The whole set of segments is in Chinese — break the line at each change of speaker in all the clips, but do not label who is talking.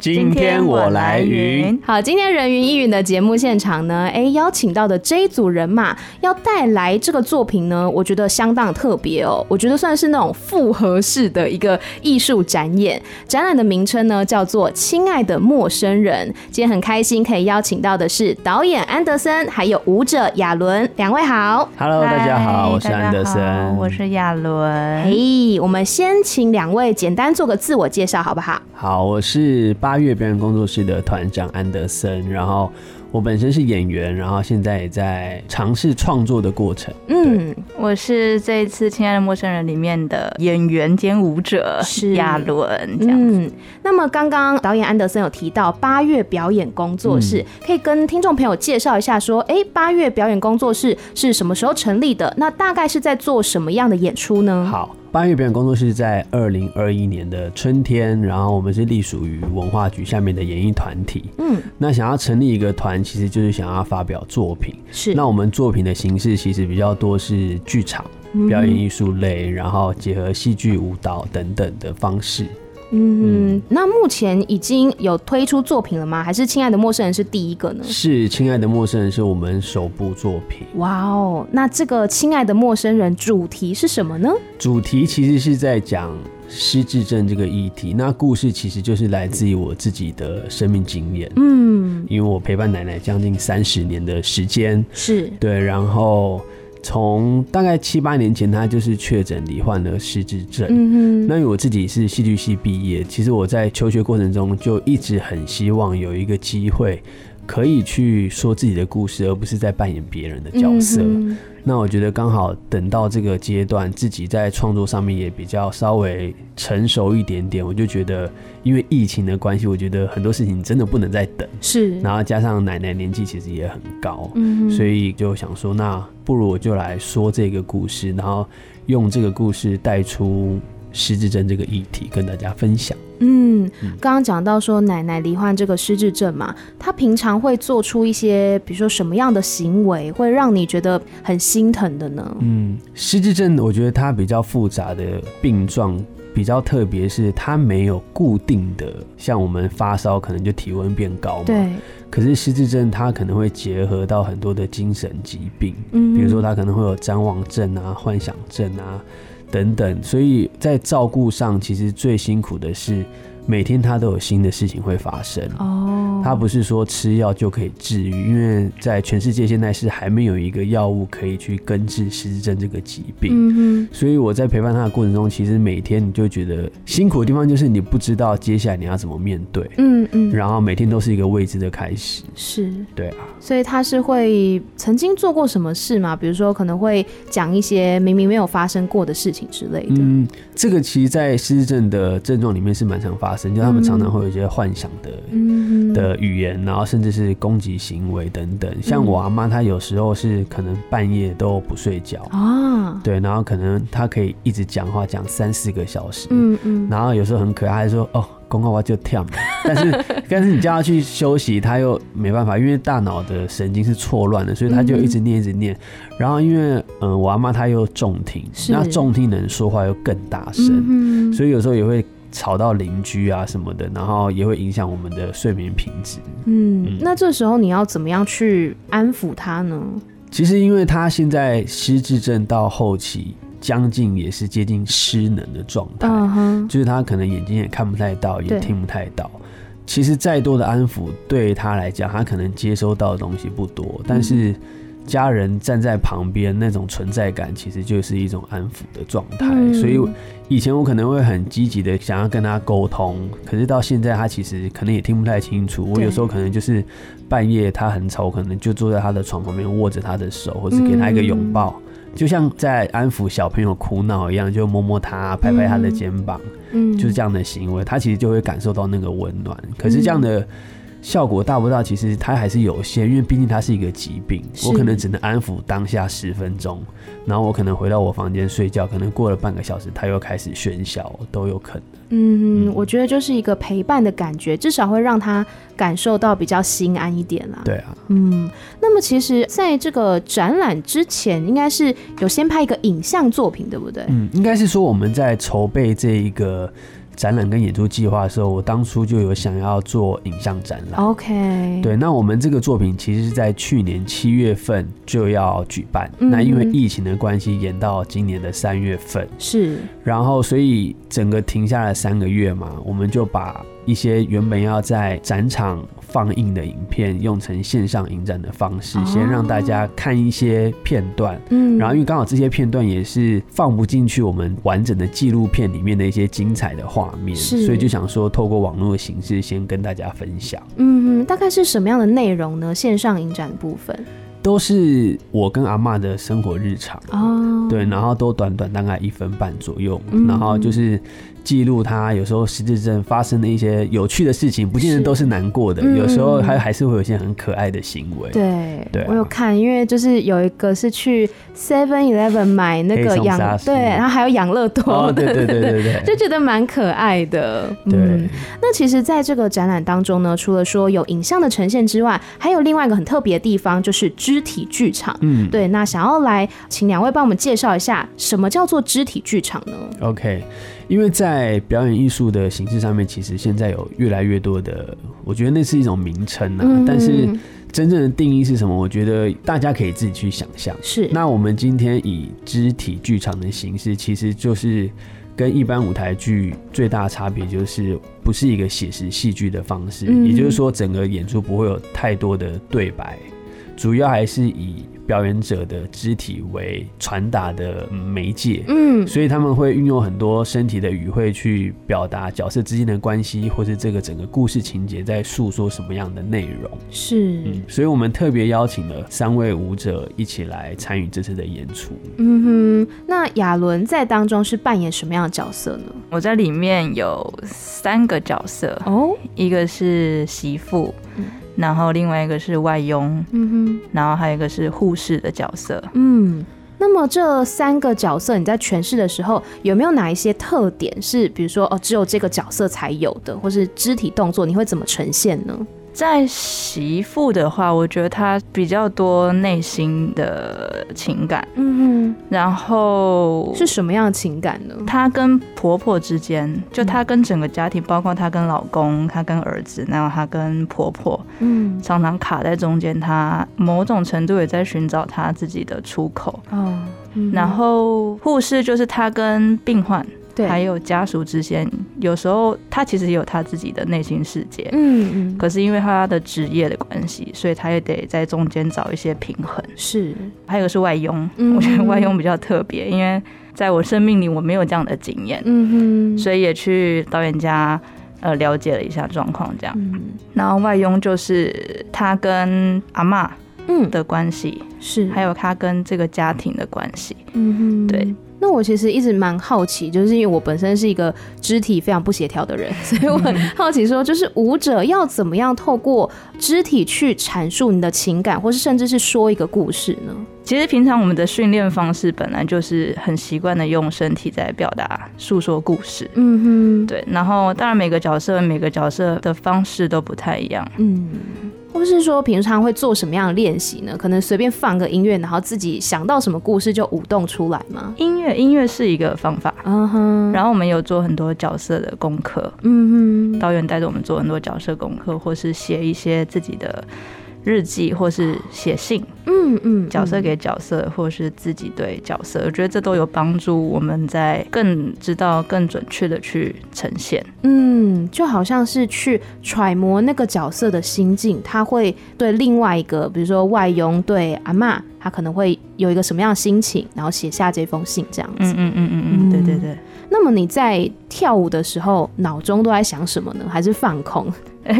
今天我来云。
好，今天人云亦云的节目现场呢，哎，邀请到的这一组人马要带来这个作品呢，我觉得相当特别哦。我觉得算是那种复合式的一个艺术展演。展览的名称呢叫做《亲爱的陌生人》。今天很开心可以邀请到的是导演安德森，还有舞者亚伦，两位好。
Hello，大家好，我是安德森，
我是亚伦。
嘿，我们先请两位简单做个自我介绍，好不好？
好，我是八月表演工作室的团长安德森，然后我本身是演员，然后现在也在尝试创作的过程。
嗯，我是这一次《亲爱的陌生人》里面的演员兼舞者，是亚伦这样子。嗯，
那么刚刚导演安德森有提到八月表演工作室，嗯、可以跟听众朋友介绍一下，说，哎，八月表演工作室是什么时候成立的？那大概是在做什么样的演出呢？
好。八月表演工作室在二零二一年的春天，然后我们是隶属于文化局下面的演艺团体。嗯，那想要成立一个团，其实就是想要发表作品。是，那我们作品的形式其实比较多是剧场、表演艺术类，然后结合戏剧、舞蹈等等的方式。
嗯，那目前已经有推出作品了吗？还是《亲爱的陌生人》是第一个呢？
是《亲爱的陌生人》是我们首部作品。
哇哦，那这个《亲爱的陌生人》主题是什么呢？
主题其实是在讲失智症这个议题。那故事其实就是来自于我自己的生命经验。嗯，因为我陪伴奶奶将近三十年的时间，是对，然后。从大概七八年前，他就是确诊罹患了失智症。嗯哼，那因为我自己是戏剧系毕业，其实我在求学过程中就一直很希望有一个机会，可以去说自己的故事，而不是在扮演别人的角色。嗯那我觉得刚好等到这个阶段，自己在创作上面也比较稍微成熟一点点，我就觉得，因为疫情的关系，我觉得很多事情真的不能再等。是，然后加上奶奶年纪其实也很高，嗯，所以就想说，那不如我就来说这个故事，然后用这个故事带出失智症这个议题，跟大家分享。
嗯，刚刚讲到说奶奶罹患这个失智症嘛，她平常会做出一些，比如说什么样的行为会让你觉得很心疼的呢？
嗯，失智症我觉得它比较复杂的病状，比较特别是它没有固定的，像我们发烧可能就体温变高嘛。对。可是失智症它可能会结合到很多的精神疾病，嗯，比如说它可能会有谵妄症啊、幻想症啊。等等，所以在照顾上，其实最辛苦的是每天他都有新的事情会发生。哦，他不是说吃药就可以治愈，因为在全世界现在是还没有一个药物可以去根治失智症这个疾病。嗯哼，所以我在陪伴他的过程中，其实每天你就觉得辛苦的地方就是你不知道接下来你要怎么面对。嗯嗯，然后每天都是一个未知的开始。是，对啊。
所以他是会曾经做过什么事吗？比如说可能会讲一些明明没有发生过的事情。之类的，嗯，
这个其实，在失智症的症状里面是蛮常发生，就他们常常会有一些幻想的，嗯、的语言，然后甚至是攻击行为等等。像我阿妈，她有时候是可能半夜都不睡觉。啊，对，然后可能她可以一直讲话讲三四个小时，嗯嗯，然后有时候很可爱，还说哦。公告话就跳，但是但是你叫他去休息，他又没办法，因为大脑的神经是错乱的，所以他就一直念一直念。然后因为嗯，我阿妈她又重听，那重听的人说话又更大声，所以有时候也会吵到邻居啊什么的，然后也会影响我们的睡眠品质。
嗯，那这时候你要怎么样去安抚他呢？
其实因为他现在失智症到后期。将近也是接近失能的状态，uh huh. 就是他可能眼睛也看不太到，也听不太到。其实再多的安抚对他来讲，他可能接收到的东西不多，嗯、但是家人站在旁边那种存在感，其实就是一种安抚的状态。嗯、所以以前我可能会很积极的想要跟他沟通，可是到现在他其实可能也听不太清楚。我有时候可能就是半夜他很吵，可能就坐在他的床旁边握着他的手，或是给他一个拥抱。嗯就像在安抚小朋友哭闹一样，就摸摸他，拍拍他的肩膀，嗯，就是这样的行为，他其实就会感受到那个温暖。可是这样的效果大不大？其实它还是有限，因为毕竟它是一个疾病，我可能只能安抚当下十分钟，然后我可能回到我房间睡觉，可能过了半个小时，它又开始喧嚣，都有可能。
嗯，嗯，我觉得就是一个陪伴的感觉，至少会让他感受到比较心安一点啦。
对啊，
嗯，那么其实在这个展览之前，应该是有先拍一个影像作品，对不对？
嗯，应该是说我们在筹备这一个。展览跟演出计划的时候，我当初就有想要做影像展览。
OK，
对，那我们这个作品其实是在去年七月份就要举办，嗯、那因为疫情的关系延到今年的三月份。
是，
然后所以整个停下来三个月嘛，我们就把一些原本要在展场。放映的影片用成线上影展的方式，先让大家看一些片段，嗯，然后因为刚好这些片段也是放不进去我们完整的纪录片里面的一些精彩的画面，所以就想说透过网络的形式先跟大家分享。
嗯，大概是什么样的内容呢？线上影展的部分
都是我跟阿嬷的生活日常
哦，
对，然后都短短大概一分半左右，然后就是。记录他有时候失智症发生的一些有趣的事情，不见得都是难过的，有时候还还是会有一些很可爱的行为。
对，
对，
我有看，因为就是有一个是去 Seven Eleven 买那个养，对，然后还有养乐多，
对对对对对，
就觉得蛮可爱的。对，那其实在这个展览当中呢，除了说有影像的呈现之外，还有另外一个很特别的地方，就是肢体剧场。嗯，对，那想要来请两位帮我们介绍一下，什么叫做肢体剧场呢
？OK。因为在表演艺术的形式上面，其实现在有越来越多的，我觉得那是一种名称啊。嗯、但是真正的定义是什么？我觉得大家可以自己去想象。
是。
那我们今天以肢体剧场的形式，其实就是跟一般舞台剧最大的差别，就是不是一个写实戏剧的方式。嗯、也就是说，整个演出不会有太多的对白，主要还是以。表演者的肢体为传达的媒介，嗯，所以他们会运用很多身体的语汇去表达角色之间的关系，或是这个整个故事情节在诉说什么样的内容。
是，
嗯，所以我们特别邀请了三位舞者一起来参与这次的演出。
嗯哼，那亚伦在当中是扮演什么样的角色呢？
我在里面有三个角色哦，一个是媳妇。嗯然后另外一个是外佣，嗯哼，然后还有一个是护士的角色，
嗯，那么这三个角色你在诠释的时候有没有哪一些特点是，比如说哦，只有这个角色才有的，或是肢体动作你会怎么呈现呢？
在媳妇的话，我觉得她比较多内心的情感，嗯哼，然后
是什么样的情感呢？
她跟婆婆之间，就她跟整个家庭，包括她跟老公、她跟儿子，然后她跟婆婆，嗯，常常卡在中间，她某种程度也在寻找她自己的出口，哦，然后护士就是她跟病患。对，还有家属之间，有时候他其实也有他自己的内心世界，嗯嗯。可是因为他的职业的关系，所以他也得在中间找一些平衡。是，还有个是外佣，嗯、我觉得外佣比较特别，因为在我生命里我没有这样的经验，嗯哼，所以也去导演家呃了解了一下状况，这样。嗯、然后外佣就是他跟阿妈嗯。的关系，是，还有他跟这个家庭的关系，嗯哼，对。
那我其实一直蛮好奇，就是因为我本身是一个肢体非常不协调的人，所以我很好奇说，就是舞者要怎么样透过肢体去阐述你的情感，或是甚至是说一个故事呢？
其实平常我们的训练方式本来就是很习惯的用身体在表达诉说故事，嗯哼，对。然后当然每个角色每个角色的方式都不太一样，嗯。
或是说平常会做什么样的练习呢？可能随便放个音乐，然后自己想到什么故事就舞动出来吗？
音乐，音乐是一个方法。嗯哼。然后我们有做很多角色的功课。嗯哼。导演带着我们做很多角色功课，或是写一些自己的。日记，或是写信，嗯嗯，角色给角色，或是自己对角色，我觉得这都有帮助我们在更知道、更准确的去呈现。
嗯，就好像是去揣摩那个角色的心境，他会对另外一个，比如说外佣对阿妈，他可能会有一个什么样的心情，然后写下这封信这样子。
嗯嗯嗯嗯嗯，对对对。
那么你在跳舞的时候，脑中都在想什么呢？还是放空？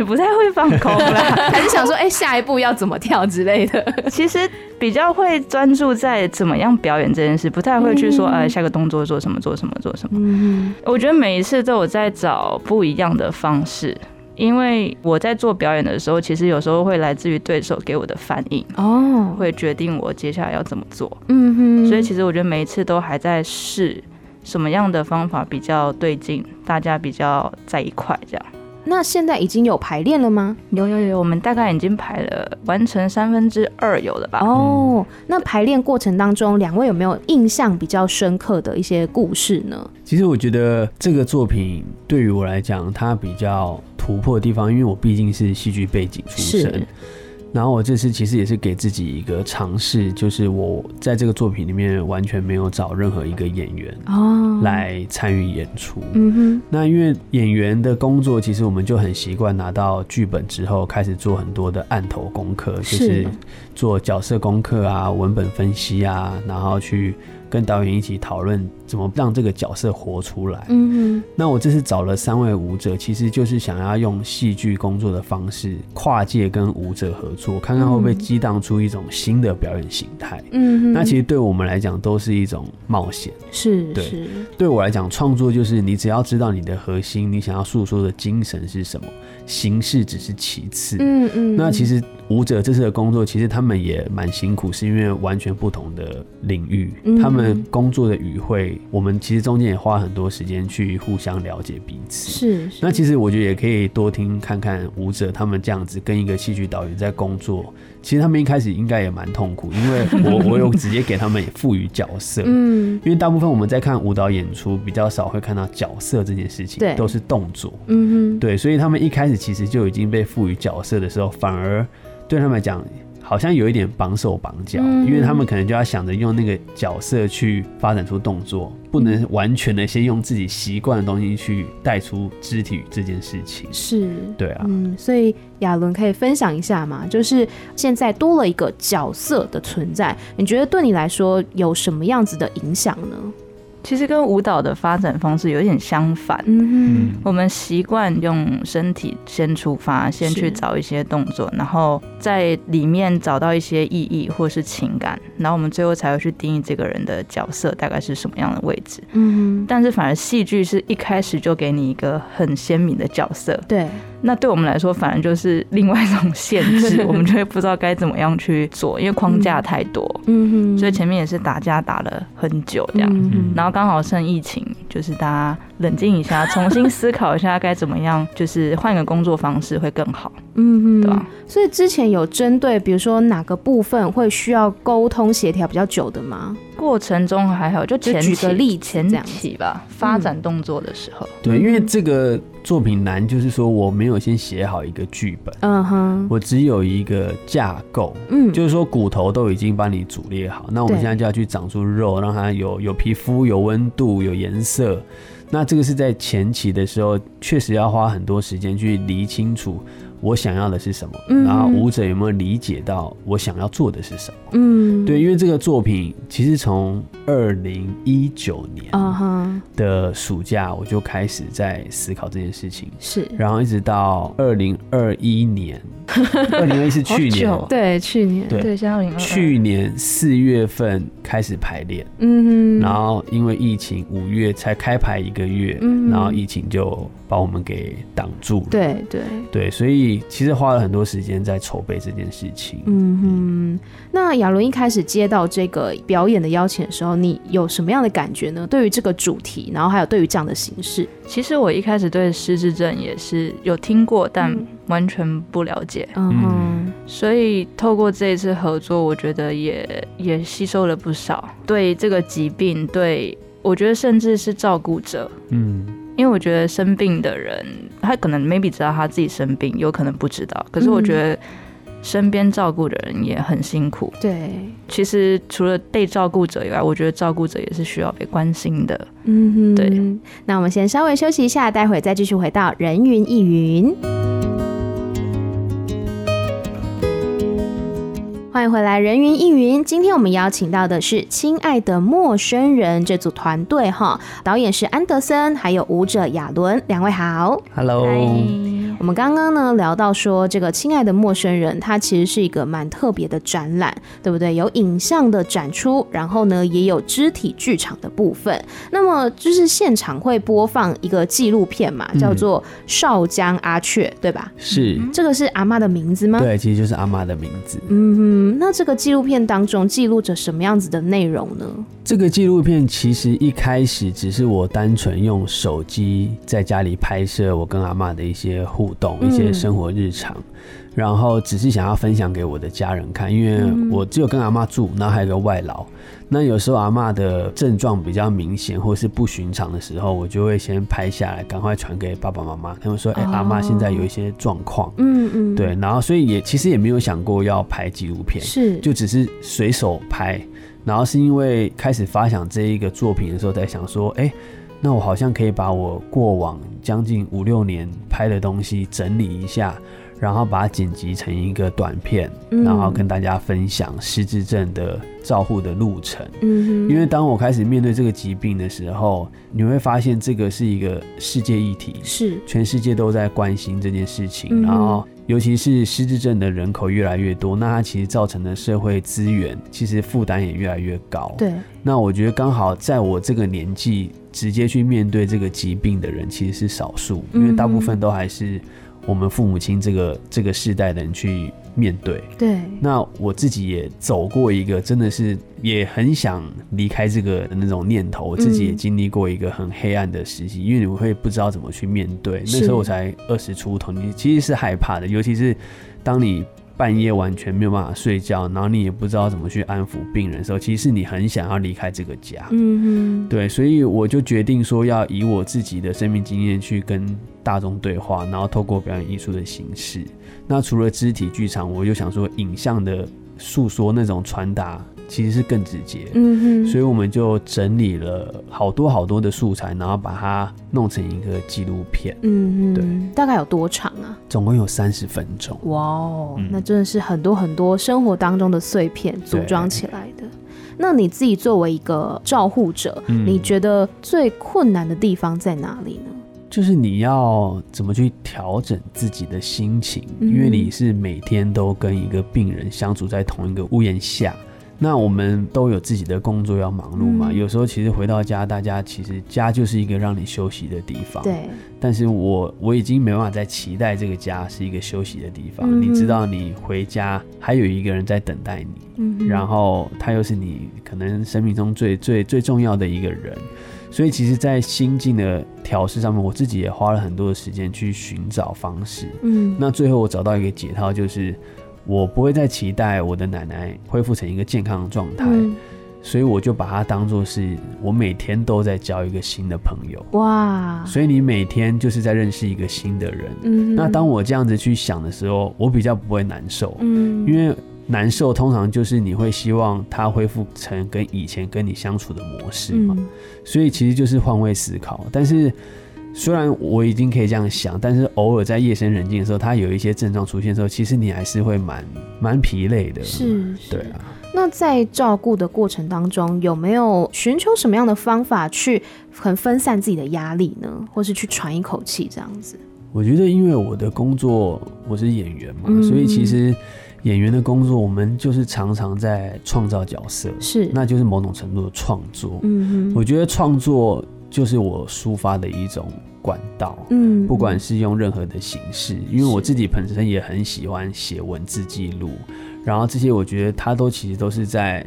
不太会放空啦，
还是想说，哎、欸，下一步要怎么跳之类的。
其实比较会专注在怎么样表演这件事，不太会去说，哎、嗯，下个动作做什么，做什么，做什么。嗯，我觉得每一次都有在找不一样的方式因为我在做表演的时候，其实有时候会来自于对手给我的反应哦，会决定我接下来要怎么做。嗯哼，所以其实我觉得每一次都还在试什么样的方法比较对劲，大家比较在一块这样。
那现在已经有排练了吗？
有有有，我们大概已经排了完成三分之二有了吧？
哦，那排练过程当中，两位有没有印象比较深刻的一些故事呢？
其实我觉得这个作品对于我来讲，它比较突破的地方，因为我毕竟是戏剧背景出身。然后我这次其实也是给自己一个尝试，就是我在这个作品里面完全没有找任何一个演员哦来参与演出。嗯哼。那因为演员的工作，其实我们就很习惯拿到剧本之后开始做很多的案头功课，就是做角色功课啊、文本分析啊，然后去。跟导演一起讨论怎么让这个角色活出来。嗯嗯。那我这次找了三位舞者，其实就是想要用戏剧工作的方式，跨界跟舞者合作，看看会不会激荡出一种新的表演形态。嗯哼。那其实对我们来讲都是一种冒险。
是。
对。对我来讲，创作就是你只要知道你的核心，你想要诉说的精神是什么，形式只是其次。嗯嗯。那其实。舞者这次的工作，其实他们也蛮辛苦，是因为完全不同的领域，他们工作的语汇，我们其实中间也花很多时间去互相了解彼此。
是，是。
那其实我觉得也可以多听看看舞者他们这样子跟一个戏剧导演在工作，其实他们一开始应该也蛮痛苦，因为 我我有直接给他们赋予角色，嗯，因为大部分我们在看舞蹈演出比较少会看到角色这件事情，对，都是动作，嗯哼，对，所以他们一开始其实就已经被赋予角色的时候，反而。对他们来讲，好像有一点绑手绑脚，因为他们可能就要想着用那个角色去发展出动作，不能完全的先用自己习惯的东西去带出肢体这件事情。
是，
对啊，
嗯，所以亚伦可以分享一下嘛？就是现在多了一个角色的存在，你觉得对你来说有什么样子的影响呢？
其实跟舞蹈的发展方式有点相反。嗯，我们习惯用身体先出发，先去找一些动作，然后在里面找到一些意义或是情感，然后我们最后才会去定义这个人的角色大概是什么样的位置。嗯，但是反而戏剧是一开始就给你一个很鲜明的角色。
对。
那对我们来说，反而就是另外一种限制，我们就会不知道该怎么样去做，因为框架太多。嗯哼，所以前面也是打架打了很久这样，嗯、然后刚好趁疫情，就是大家冷静一下，重新思考一下该怎么样，就是换个工作方式会更好。嗯哼，对吧？
所以之前有针对，比如说哪个部分会需要沟通协调比较久的吗？
过程中还好，就前期
举个例
前期吧，发展动作的时候。
对，因为这个。作品难，就是说我没有先写好一个剧本，嗯哼，我只有一个架构，嗯，就是说骨头都已经帮你组列好，那我们现在就要去长出肉，让它有有皮肤、有温度、有颜色。那这个是在前期的时候，确实要花很多时间去理清楚。我想要的是什么？然后舞者有没有理解到我想要做的是什么？嗯，对，因为这个作品其实从二零一九年的暑假我就开始在思考这件事情，是，然后一直到二零二一年，二零二一是去年，
对，去年，
对，像二零二。
去年四月份开始排练，嗯，然后因为疫情五月才开排一个月，然后疫情就。把我们给挡住了。
对对
对，所以其实花了很多时间在筹备这件事情。
嗯哼，那亚伦一开始接到这个表演的邀请的时候，你有什么样的感觉呢？对于这个主题，然后还有对于这样的形式，
其实我一开始对失智症也是有听过，但完全不了解。嗯哼，所以透过这一次合作，我觉得也也吸收了不少对这个疾病，对我觉得甚至是照顾者，嗯。因为我觉得生病的人，他可能 maybe 知道他自己生病，有可能不知道。可是我觉得身边照顾的人也很辛苦。
对，
其实除了被照顾者以外，我觉得照顾者也是需要被关心的。嗯哼，对。
那我们先稍微休息一下，待会再继续回到人云亦云。欢迎回来，人云亦云。今天我们邀请到的是《亲爱的陌生人》这组团队哈，导演是安德森，还有舞者亚伦，两位好。
Hello。
我们刚刚呢聊到说，这个亲爱的陌生人，它其实是一个蛮特别的展览，对不对？有影像的展出，然后呢也有肢体剧场的部分。那么就是现场会播放一个纪录片嘛，叫做《少江阿雀》，对吧？
是，
这个是阿妈的名字吗？
对，其实就是阿妈的名字。
嗯哼，那这个纪录片当中记录着什么样子的内容呢？
这个纪录片其实一开始只是我单纯用手机在家里拍摄我跟阿妈的一些互动、一些生活日常，然后只是想要分享给我的家人看，因为我只有跟阿妈住，然后还有个外劳。那有时候阿妈的症状比较明显或是不寻常的时候，我就会先拍下来，赶快传给爸爸妈妈。他们说：“哎，阿妈现在有一些状况。”嗯嗯，对。然后所以也其实也没有想过要拍纪录片，是就只是随手拍。然后是因为开始发想这一个作品的时候，在想说：“哎。”那我好像可以把我过往将近五六年拍的东西整理一下，然后把它剪辑成一个短片，然后跟大家分享失智症的照护的路程。嗯，因为当我开始面对这个疾病的时候，你会发现这个是一个世界议题，是全世界都在关心这件事情，然后。尤其是失智症的人口越来越多，那它其实造成的社会资源其实负担也越来越高。对，那我觉得刚好在我这个年纪，直接去面对这个疾病的人其实是少数，因为大部分都还是我们父母亲这个这个世代的人去。面对，对，那我自己也走过一个，真的是也很想离开这个的那种念头。我自己也经历过一个很黑暗的时期，因为你会不知道怎么去面对。那时候我才二十出头，你其实是害怕的，尤其是当你。半夜完全没有办法睡觉，然后你也不知道怎么去安抚病人的时候，其实你很想要离开这个家。嗯哼，对，所以我就决定说要以我自己的生命经验去跟大众对话，然后透过表演艺术的形式。那除了肢体剧场，我就想说影像的诉说那种传达。其实是更直接，嗯哼，所以我们就整理了好多好多的素材，然后把它弄成一个纪录片，嗯哼，对，
大概有多长啊？
总共有三十分钟。
哇哦，那真的是很多很多生活当中的碎片组装起来的。那你自己作为一个照护者，嗯，你觉得最困难的地方在哪里呢？
就是你要怎么去调整自己的心情，因为你是每天都跟一个病人相处在同一个屋檐下。那我们都有自己的工作要忙碌嘛，嗯、有时候其实回到家，大家其实家就是一个让你休息的地方。对。但是我我已经没办法再期待这个家是一个休息的地方。嗯、你知道，你回家还有一个人在等待你，嗯、然后他又是你可能生命中最最最重要的一个人，所以其实，在心境的调试上面，我自己也花了很多的时间去寻找方式。嗯。那最后我找到一个解套，就是。我不会再期待我的奶奶恢复成一个健康的状态，嗯，所以我就把它当做是我每天都在交一个新的朋友。哇！所以你每天就是在认识一个新的人。嗯，那当我这样子去想的时候，我比较不会难受。嗯，因为难受通常就是你会希望他恢复成跟以前跟你相处的模式嘛。嗯，所以其实就是换位思考，但是。虽然我已经可以这样想，但是偶尔在夜深人静的时候，他有一些症状出现的时候，其实你还是会蛮蛮疲累的。是，是，对啊。
那在照顾的过程当中，有没有寻求什么样的方法去很分散自己的压力呢？或是去喘一口气这样子？
我觉得，因为我的工作我是演员嘛，嗯，所以其实演员的工作，我们就是常常在创造角色，是，那就是某种程度的创作。嗯哼，我觉得创作。就是我抒发的一种管道，嗯，不管是用任何的形式，因为我自己本身也很喜欢写文字记录，然后这些我觉得它都其实都是在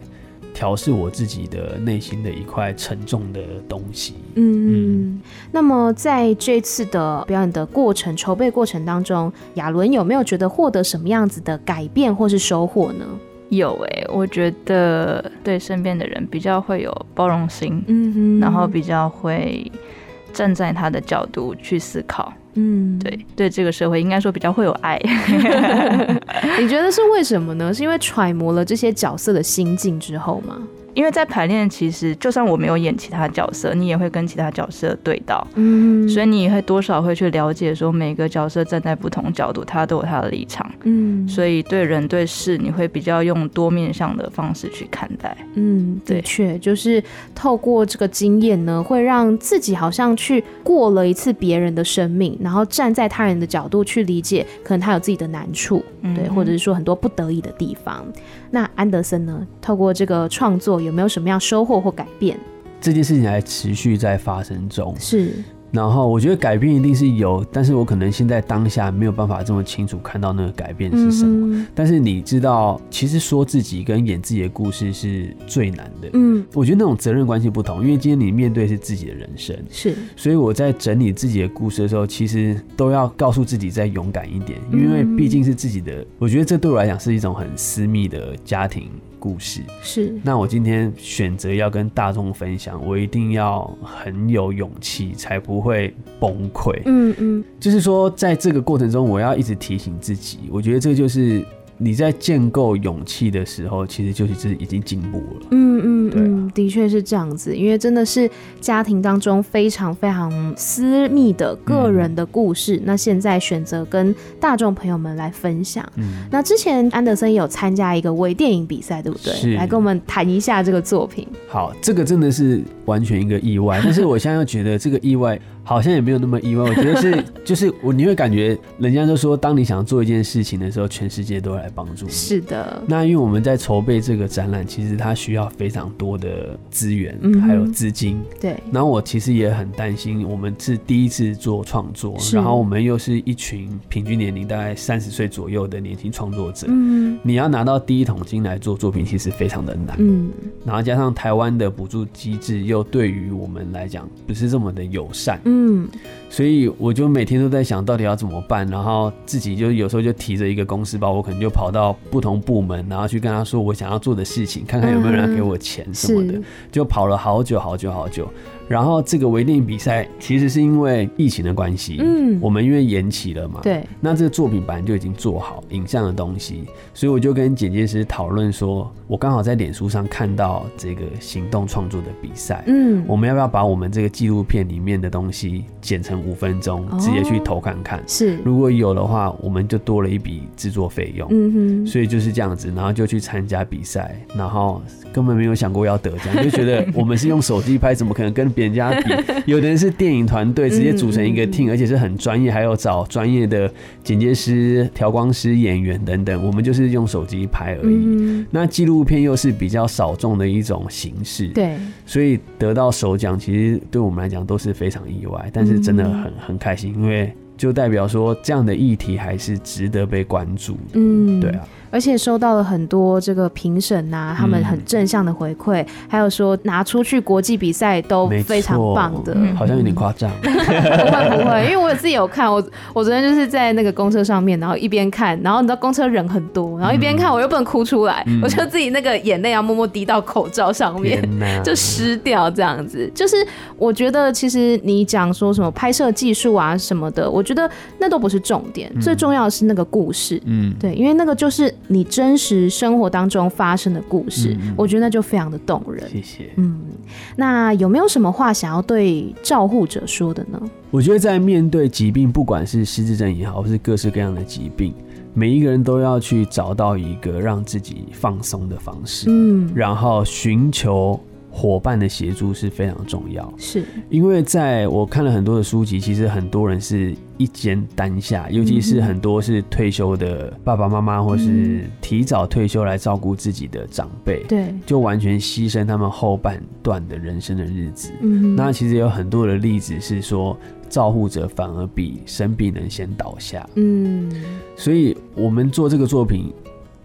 调试我自己的内心的一块沉重的东西。嗯嗯。
那么在这次的表演的过程、筹备过程当中，亚伦有没有觉得获得什么样子的改变或是收获呢？
有诶、欸，我觉得对身边的人比较会有包容心，嗯哼，然后比较会站在他的角度去思考，嗯，对，对这个社会应该说比较会有爱。
你觉得是为什么呢？是因为揣摩了这些角色的心境之后吗？
因为在排练，其实就算我没有演其他角色，你也会跟其他角色对到，
嗯，
所以你也会多少会去了解说每个角色站在不同角度，他都有他的立场，
嗯，
所以对人对事，你会比较用多面向的方式去看待，
嗯，的确，就是透过这个经验呢，会让自己好像去过了一次别人的生命，然后站在他人的角度去理解，可能他有自己的难处，嗯、对，或者是说很多不得已的地方。那安德森呢？透过这个创作，有没有什么样收获或改变？
这件事情还持续在发生中。
是。
然后我觉得改变一定是有，但是我可能现在当下没有办法这么清楚看到那个改变是什么。嗯、但是你知道，其实说自己跟演自己的故事是最难的。嗯，我觉得那种责任关系不同，因为今天你面对是自己的人生，
是。
所以我在整理自己的故事的时候，其实都要告诉自己再勇敢一点，因为毕竟是自己的。我觉得这对我来讲是一种很私密的家庭。故事
是，
那我今天选择要跟大众分享，我一定要很有勇气，才不会崩溃。
嗯嗯，
就是说，在这个过程中，我要一直提醒自己，我觉得这就是。你在建构勇气的时候，其实就是已经进步了。
嗯嗯
对啊、
嗯，的确是这样子，因为真的是家庭当中非常非常私密的个人的故事。嗯、那现在选择跟大众朋友们来分享。嗯，那之前安德森也有参加一个微电影比赛，对不对？
是。
来跟我们谈一下这个作品。
好，这个真的是完全一个意外，但是我现在又觉得这个意外。好像也没有那么意外，我觉得是，就是我你会感觉，人家都说，当你想做一件事情的时候，全世界都会来帮助你。
是的。
那因为我们在筹备这个展览，其实它需要非常多的资源，还有资金。
对。
然后我其实也很担心，我们是第一次做创作，然后我们又是一群平均年龄大概三十岁左右的年轻创作者。嗯。你要拿到第一桶金来做作品，其实非常的难。嗯。然后加上台湾的补助机制，又对于我们来讲不是这么的友善。
嗯，
所以我就每天都在想到底要怎么办，然后自己就有时候就提着一个公司包，我可能就跑到不同部门，然后去跟他说我想要做的事情，看看有没有人要给我钱什么的，就跑了好久好久好久。然后这个微电影比赛其实是因为疫情的关系，嗯，我们因为延期了嘛，
对，
那这个作品本来就已经做好影像的东西，所以我就跟剪接师讨论说，我刚好在脸书上看到这个行动创作的比赛，嗯，我们要不要把我们这个纪录片里面的东西剪成五分钟，直接去投看看？
是，
如果有的话，我们就多了一笔制作费用，嗯哼，所以就是这样子，然后就去参加比赛，然后根本没有想过要得奖，就觉得我们是用手机拍，怎么可能跟别人家比？有的人是电影团队直接组成一个 team，而且是很专业，还有找专业的剪接师、调光师、演员等等。我们就是用手机拍而已。那纪录片又是比较少众的一种形式，
对，
所以得到首奖其实对我们来讲都是非常意外，但是真的很很开心，因为就代表说这样的议题还是值得被关注。嗯，对啊。
而且收到了很多这个评审呐，他们很正向的回馈，嗯、还有说拿出去国际比赛都非常棒的，
好像有点夸张。
不会不会，因为我自己有看，我我昨天就是在那个公车上面，然后一边看，然后你知道公车人很多，然后一边看我又不能哭出来，嗯、我就自己那个眼泪要默默滴到口罩上面，就湿掉这样子。就是我觉得其实你讲说什么拍摄技术啊什么的，我觉得那都不是重点，嗯、最重要的是那个故事。嗯，对，因为那个就是。你真实生活当中发生的故事，嗯、我觉得那就非常的动人。
谢谢。
嗯，那有没有什么话想要对照护者说的呢？
我觉得在面对疾病，不管是失智症也好，或是各式各样的疾病，每一个人都要去找到一个让自己放松的方式。嗯，然后寻求。伙伴的协助是非常重要，
是
因为在我看了很多的书籍，其实很多人是一肩担下，尤其是很多是退休的爸爸妈妈，或是提早退休来照顾自己的长辈，
对，
就完全牺牲他们后半段的人生的日子。嗯，那其实有很多的例子是说，照护者反而比生病人先倒下。嗯，所以我们做这个作品。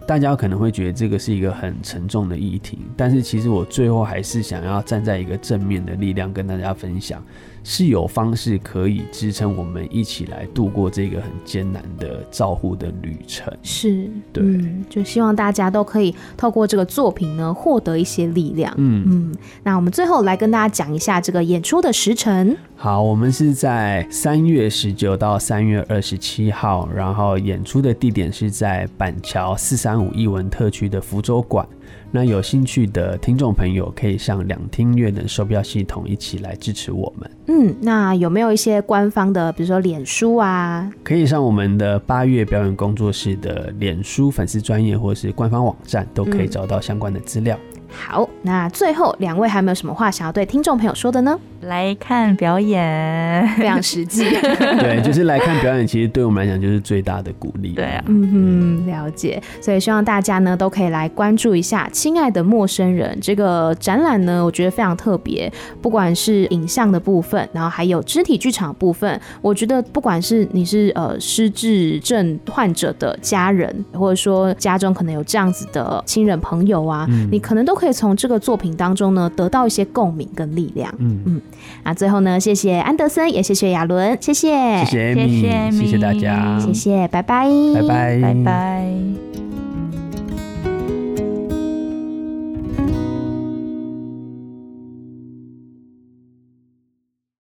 大家可能会觉得这个是一个很沉重的议题，但是其实我最后还是想要站在一个正面的力量跟大家分享，是有方式可以支撑我们一起来度过这个很艰难的照护的旅程。
是，
对，
嗯，就希望大家都可以透过这个作品呢，获得一些力量。嗯嗯，那我们最后来跟大家讲一下这个演出的时程。
好，我们是在三月十九到三月二十七号，然后演出的地点是在板桥四三五艺文特区的福州馆。那有兴趣的听众朋友可以上两厅院的售票系统一起来支持我们。
嗯，那有没有一些官方的，比如说脸书啊？
可以上我们的八月表演工作室的脸书粉丝专业或是官方网站，都可以找到相关的资料。嗯
好，那最后两位还有没有什么话想要对听众朋友说的呢？
来看表演，
非常实际。
对，就是来看表演，其实对我们来讲就是最大的鼓励。
对啊，
嗯哼，了解。所以希望大家呢都可以来关注一下《亲爱的陌生人》这个展览呢，我觉得非常特别。不管是影像的部分，然后还有肢体剧场部分，我觉得不管是你是呃失智症患者的家人，或者说家中可能有这样子的亲人朋友啊，嗯、你可能都可以从这个作品当中呢，得到一些共鸣跟力量。嗯。嗯，那最后呢，谢谢安德森，也谢谢亚伦，谢谢，
谢谢，谢谢，谢谢大家，
谢谢，拜拜，
拜拜，
拜拜。